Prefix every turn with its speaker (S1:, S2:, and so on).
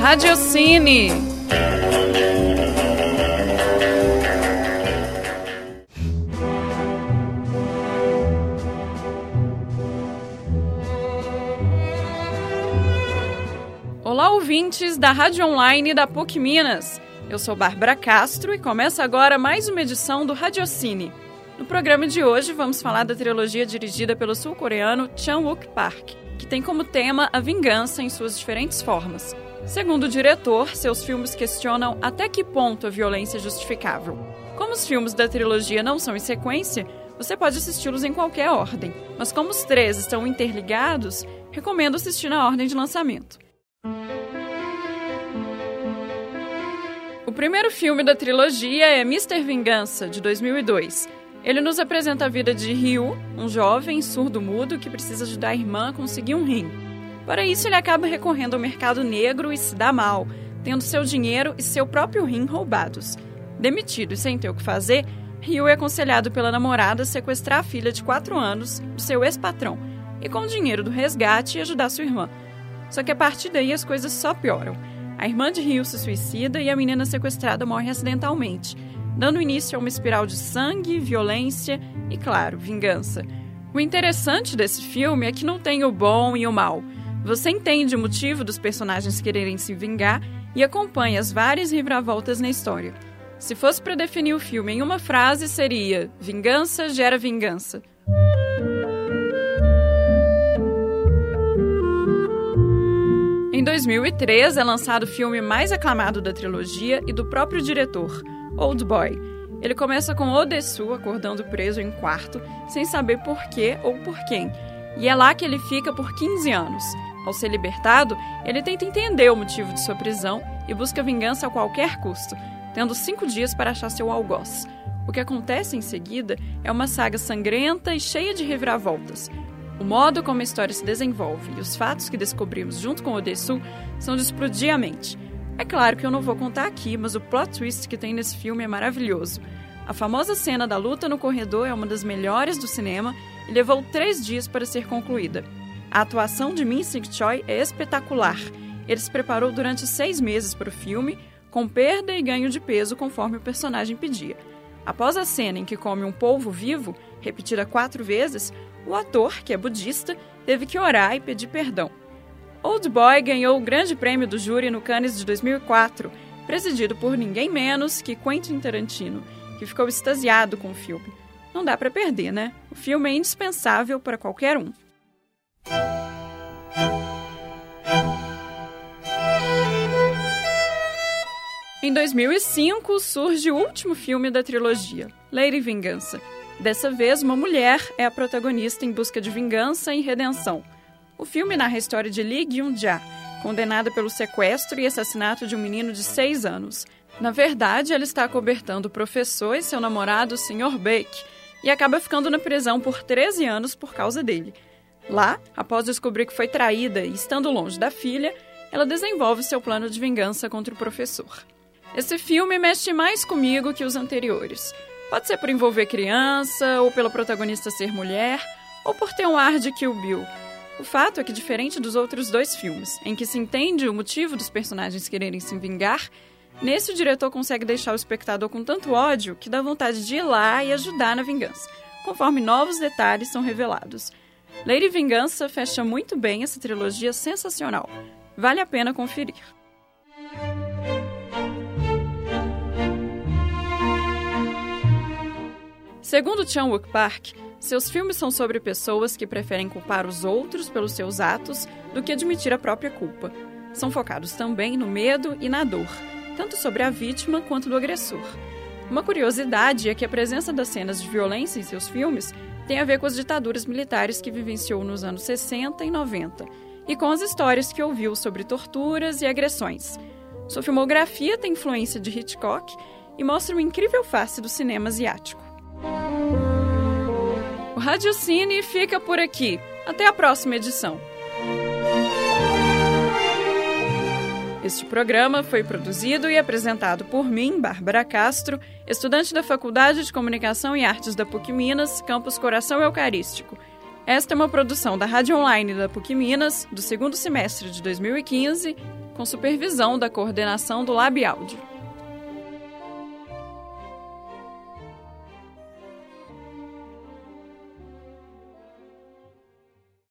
S1: Radiocine. Olá, ouvintes da Rádio Online da PUC Minas. Eu sou Bárbara Castro e começa agora mais uma edição do Radiocine. No programa de hoje vamos falar da trilogia dirigida pelo sul-coreano Chan-wook Park, que tem como tema a vingança em suas diferentes formas. Segundo o diretor, seus filmes questionam até que ponto a violência é justificável. Como os filmes da trilogia não são em sequência, você pode assisti-los em qualquer ordem, mas como os três estão interligados, recomendo assistir na ordem de lançamento. O primeiro filme da trilogia é Mr. Vingança, de 2002. Ele nos apresenta a vida de Ryu, um jovem surdo-mudo que precisa ajudar a irmã a conseguir um rim. Para isso, ele acaba recorrendo ao mercado negro e se dá mal, tendo seu dinheiro e seu próprio rim roubados. Demitido e sem ter o que fazer, Ryu é aconselhado pela namorada a sequestrar a filha de 4 anos do seu ex-patrão e, com o dinheiro do resgate, ajudar sua irmã. Só que a partir daí as coisas só pioram. A irmã de Rio se suicida e a menina sequestrada morre acidentalmente, dando início a uma espiral de sangue, violência e, claro, vingança. O interessante desse filme é que não tem o bom e o mal. Você entende o motivo dos personagens quererem se vingar e acompanha as várias reviravoltas na história. Se fosse para definir o filme em uma frase, seria: Vingança gera vingança. Em 2003 é lançado o filme mais aclamado da trilogia e do próprio diretor, Old Boy. Ele começa com Odessu acordando preso em quarto, sem saber por quê ou por quem, e é lá que ele fica por 15 anos. Ao ser libertado, ele tenta entender o motivo de sua prisão e busca vingança a qualquer custo, tendo cinco dias para achar seu algoz. O que acontece em seguida é uma saga sangrenta e cheia de reviravoltas, o modo como a história se desenvolve e os fatos que descobrimos junto com Odessu são de explodir a mente. É claro que eu não vou contar aqui, mas o plot twist que tem nesse filme é maravilhoso. A famosa cena da luta no corredor é uma das melhores do cinema e levou três dias para ser concluída. A atuação de Min Sing Choi é espetacular. Ele se preparou durante seis meses para o filme, com perda e ganho de peso conforme o personagem pedia. Após a cena em que come um polvo vivo, repetida quatro vezes, o ator, que é budista, teve que orar e pedir perdão. Old Boy ganhou o grande prêmio do júri no Cannes de 2004, presidido por ninguém menos que Quentin Tarantino, que ficou extasiado com o filme. Não dá para perder, né? O filme é indispensável para qualquer um. Em 2005 surge o último filme da trilogia, Lady Vingança, Dessa vez, uma mulher é a protagonista em busca de vingança e redenção. O filme narra a história de Lee Gyun-ja, condenada pelo sequestro e assassinato de um menino de 6 anos. Na verdade, ela está acobertando o professor e seu namorado, Sr. Bake, e acaba ficando na prisão por 13 anos por causa dele. Lá, após descobrir que foi traída e estando longe da filha, ela desenvolve seu plano de vingança contra o professor. Esse filme mexe mais comigo que os anteriores. Pode ser por envolver criança, ou pela protagonista ser mulher, ou por ter um ar de Kill Bill. O fato é que, diferente dos outros dois filmes, em que se entende o motivo dos personagens quererem se vingar, nesse o diretor consegue deixar o espectador com tanto ódio que dá vontade de ir lá e ajudar na vingança, conforme novos detalhes são revelados. Lady Vingança fecha muito bem essa trilogia sensacional. Vale a pena conferir. Segundo Chan-wook Park, seus filmes são sobre pessoas que preferem culpar os outros pelos seus atos do que admitir a própria culpa. São focados também no medo e na dor, tanto sobre a vítima quanto do agressor. Uma curiosidade é que a presença das cenas de violência em seus filmes tem a ver com as ditaduras militares que vivenciou nos anos 60 e 90 e com as histórias que ouviu sobre torturas e agressões. Sua filmografia tem influência de Hitchcock e mostra uma incrível face do cinema asiático. O Radiocine fica por aqui. Até a próxima edição. Este programa foi produzido e apresentado por mim, Bárbara Castro, estudante da Faculdade de Comunicação e Artes da PUC Minas, campus Coração Eucarístico. Esta é uma produção da Rádio Online da PUC Minas, do segundo semestre de 2015, com supervisão da coordenação do Lab Audio.